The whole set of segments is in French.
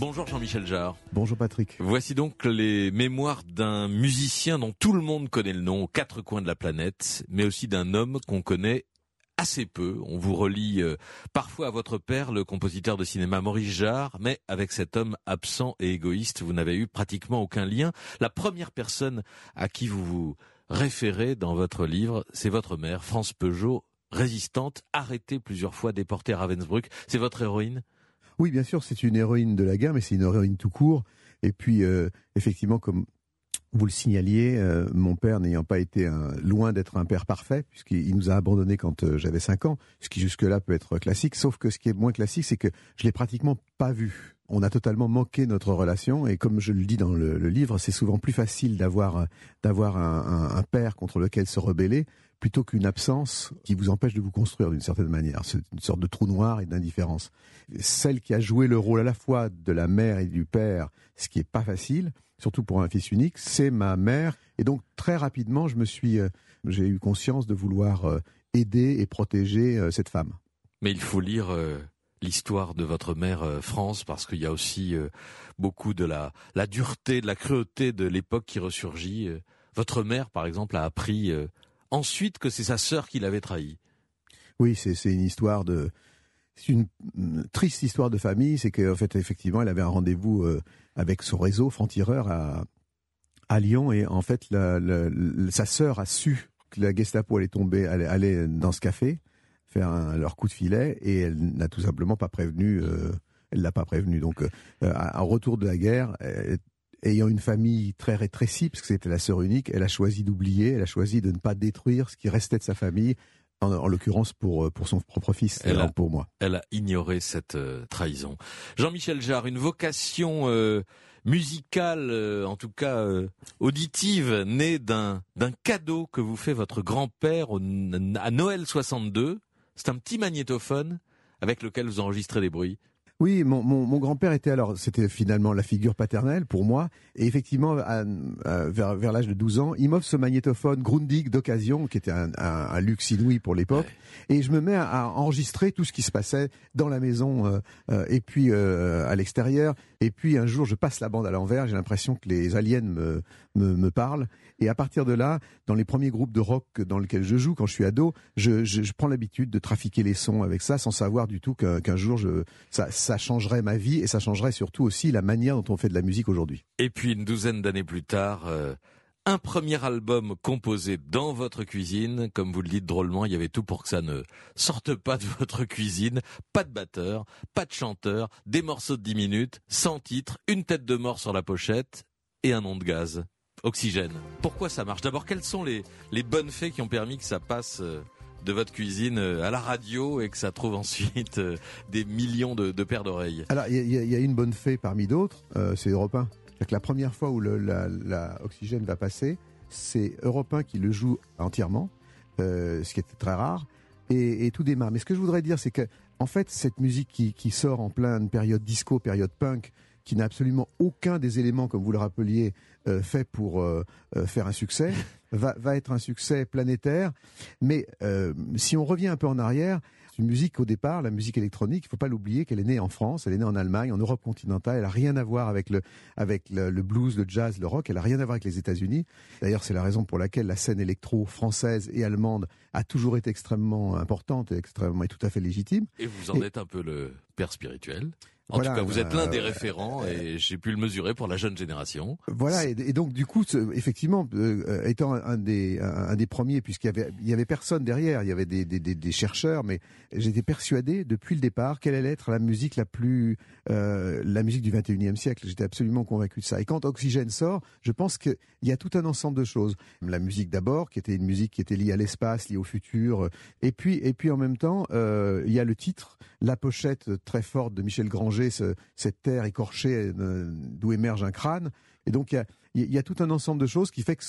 Bonjour Jean-Michel Jarre. Bonjour Patrick. Voici donc les mémoires d'un musicien dont tout le monde connaît le nom aux quatre coins de la planète, mais aussi d'un homme qu'on connaît assez peu. On vous relie euh, parfois à votre père, le compositeur de cinéma Maurice Jarre, mais avec cet homme absent et égoïste, vous n'avez eu pratiquement aucun lien. La première personne à qui vous vous référez dans votre livre, c'est votre mère, France Peugeot, résistante, arrêtée plusieurs fois, déportée à Ravensbrück. C'est votre héroïne? Oui, bien sûr, c'est une héroïne de la guerre, mais c'est une héroïne tout court. Et puis, euh, effectivement, comme vous le signaliez, euh, mon père n'ayant pas été un, loin d'être un père parfait, puisqu'il nous a abandonnés quand euh, j'avais 5 ans, ce qui jusque-là peut être classique, sauf que ce qui est moins classique, c'est que je l'ai pratiquement pas vu. On a totalement manqué notre relation, et comme je le dis dans le, livre, c'est souvent plus facile d'avoir un, père contre lequel se rebeller plutôt qu'une absence qui vous empêche de vous construire d'une certaine manière. C'est une sorte de trou noir et d'indifférence. Celle qui a joué le rôle à la fois de la mère et du père, ce qui est pas facile, surtout pour un fils unique, c'est ma mère. Et donc très rapidement, je me suis, euh, j'ai eu conscience de vouloir euh, aider et protéger euh, cette femme. Mais il faut lire l'histoire de votre mère France parce qu'il y a aussi beaucoup de la, la dureté, de la cruauté de l'époque qui ressurgit. Votre mère, par exemple, a appris ensuite que c'est sa sœur qui l'avait trahi. Oui, c'est une histoire de, c'est une triste histoire de famille. C'est qu'en fait, effectivement, elle avait un rendez-vous euh, avec son réseau franc-tireur à, à Lyon et en fait, sa sœur a su que la Gestapo allait tomber, allait, aller dans ce café faire leur coup de filet et elle n'a tout simplement pas prévenu. Euh, elle l'a pas prévenu. Donc, euh, en retour de la guerre, ayant une famille très rétrécie, parce que c'était la sœur unique, elle a choisi d'oublier, elle a choisi de ne pas détruire ce qui restait de sa famille, en, l'occurrence pour, euh, pour son propre fils, elle a, pour moi. Elle a ignoré cette euh, trahison. Jean-Michel Jarre, une vocation euh, musicale, en tout cas auditive, née d'un d'un cadeau que vous fait votre grand-père à Noël 62. C'est un petit magnétophone avec lequel vous enregistrez des bruits. Oui, mon, mon, mon grand-père était alors, c'était finalement la figure paternelle pour moi. Et effectivement, vers, vers l'âge de 12 ans, il m'offre ce magnétophone Grundig d'occasion, qui était un, un, un, luxe inouï pour l'époque. Et je me mets à, enregistrer tout ce qui se passait dans la maison euh, euh, et puis euh, à l'extérieur. Et puis un jour, je passe la bande à l'envers, j'ai l'impression que les aliens me, me, me, parlent. Et à partir de là, dans les premiers groupes de rock dans lesquels je joue, quand je suis ado, je, je, je prends l'habitude de trafiquer les sons avec ça, sans savoir du tout qu'un jour, je, ça, ça changerait ma vie et ça changerait surtout aussi la manière dont on fait de la musique aujourd'hui. Et puis une douzaine d'années plus tard, euh, un premier album composé dans votre cuisine, comme vous le dites drôlement, il y avait tout pour que ça ne sorte pas de votre cuisine, pas de batteur, pas de chanteur, des morceaux de 10 minutes, sans titre, une tête de mort sur la pochette et un nom de gaz. Oxygène. Pourquoi ça marche? D'abord, quelles sont les, bonnes fées qui ont permis que ça passe euh, de votre cuisine euh, à la radio et que ça trouve ensuite euh, des millions de, paires d'oreilles Alors, il y, a une bonne fée parmi d'autres, euh, c'est Europe 1. Que la première fois où le, la, oxygène va passer, c'est Europe 1 qui le joue entièrement, ce qui est très rare, et, tout démarre. Mais ce que je voudrais dire, c'est que, en fait, cette musique qui, sort en pleine période disco, période punk, qui n'a absolument aucun des éléments, comme vous le rappeliez, euh, fait pour euh, euh, faire un succès, va, va, être un succès planétaire. Mais si on revient un peu en arrière, une musique au départ, la musique électronique, il faut pas l'oublier qu'elle est née en France, elle est née en Allemagne, en Europe continentale, elle a rien à voir avec le avec le, blues, le jazz, le rock, elle a rien à voir avec les États-Unis. D'ailleurs, c'est la raison pour laquelle la scène électro française et allemande a toujours été extrêmement importante et extrêmement et tout à fait légitime. Et vous en êtes un peu le père spirituel. En tout cas, vous êtes l'un des euh, référents et j'ai pu le mesurer pour la jeune génération. Voilà, et, donc du coup, effectivement, euh, étant un des un, des premiers, puisqu'il y avait il y avait personne derrière, il y avait des, des, des, chercheurs, mais j'étais persuadé depuis le départ quelle allait être la musique la plus euh, la musique du 21e siècle. J'étais absolument convaincu de ça. Et quand Oxygène sort, je pense qu'il y a tout un ensemble de choses. La musique d'abord, qui était une musique qui était liée à l'espace, liée au futur, et puis et puis en même temps, euh, il y a le titre, la pochette très forte de Michel Granger cette terre écorchée euh, d'où émerge un crâne. Et donc il y a, tout un ensemble de choses qui fait que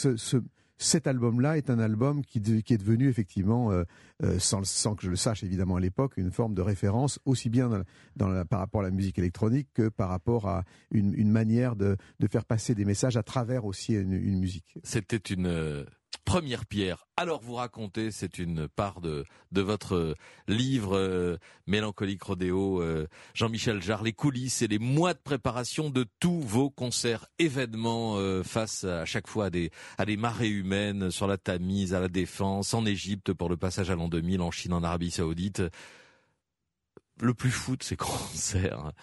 cet album-là est un album qui, est devenu effectivement, euh, euh, sans, que je le sache évidemment à l'époque, une forme de référence aussi bien par rapport à la musique électronique que par rapport à une, manière de, faire passer des messages à travers aussi une musique. C'était une première pierre. Alors vous racontez, c'est une part de, de votre livre euh, Mélancolique Rodéo, euh, Jean-Michel Jarre, les coulisses et les mois de préparation de tous vos concerts, événements euh, face à chaque fois à des, à des marées humaines sur la Tamise, à la Défense, en Égypte pour le passage à l'an 2000, en Chine, en Arabie Saoudite. Le plus fou de ces concerts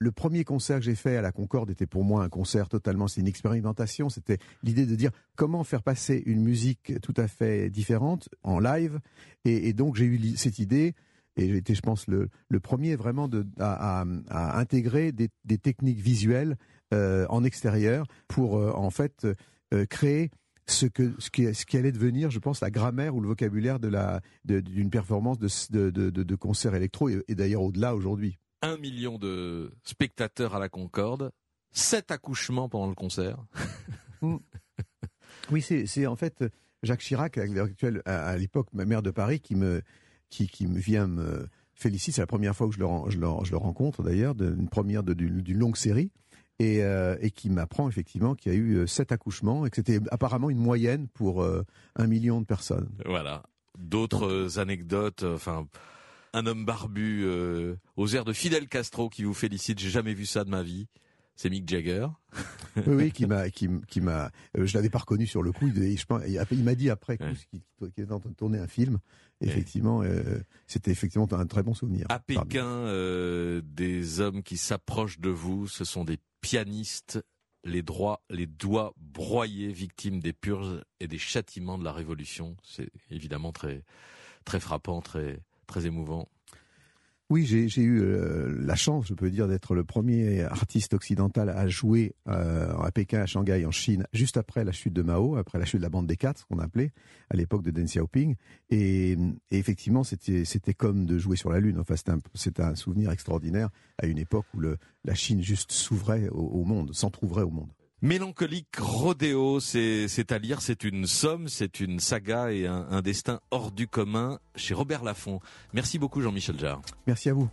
le premier concert que j'ai fait à la Concorde était pour moi un concert totalement, c'est une expérimentation. C'était l'idée de dire comment faire passer une musique tout à fait différente en live. Et, donc j'ai eu cette idée. Et j'ai été, je pense, le, premier vraiment à, intégrer des, techniques visuelles euh, en extérieur pour euh, en fait euh, créer ce que ce qui, ce allait devenir, je pense, la grammaire ou le vocabulaire de la d'une performance de de, de, concert électro et d'ailleurs au-delà aujourd'hui un million de spectateurs à la Concorde, sept accouchements pendant le concert. Mm. oui, c'est en fait Jacques Chirac, à, l'époque, ma mère de Paris, qui me, qui, qui me vient me féliciter. C'est la première fois que je le, je le, je le rencontre d'ailleurs, d'une première d'une longue série. Et, euh, et, qui m'apprend effectivement qu'il y a eu euh, sept accouchements et que c'était apparemment une moyenne pour euh, un million de personnes. Voilà. D'autres anecdotes, enfin, un homme barbu euh, aux airs de Fidel Castro qui vous félicite. J'ai jamais vu ça de ma vie. C'est Mick Jagger. oui, oui, qui m'a, qui, qui m'a. Euh, je l'avais pas reconnu sur le coup. Il, il m'a dit après qu'il était en train de tourner un film. Effectivement, euh, c'était effectivement un très bon souvenir. À Pékin, euh, des hommes qui s'approchent de vous, ce sont des pianistes, les droits, les doigts broyés, victimes des purges et des châtiments de la Révolution. C'est évidemment très, très frappant, très, très émouvant. Oui, j'ai eu euh, la chance, je peux dire, d'être le premier artiste occidental à jouer euh, à Pékin, à Shanghai, en Chine, juste après la chute de Mao, après la chute de la bande des quatre, ce qu'on appelait à l'époque de Deng Xiaoping. Et, effectivement, c'était comme de jouer sur la lune. Enfin, c'était un, souvenir extraordinaire à une époque où la Chine juste s'ouvrait au, au monde, s'entrouvrait au monde. Mélancolique Rodéo, c'est à lire, c'est une somme, c'est une saga et un, destin hors du commun chez Robert Laffont. Merci beaucoup Jean-Michel Jarre. Merci à vous.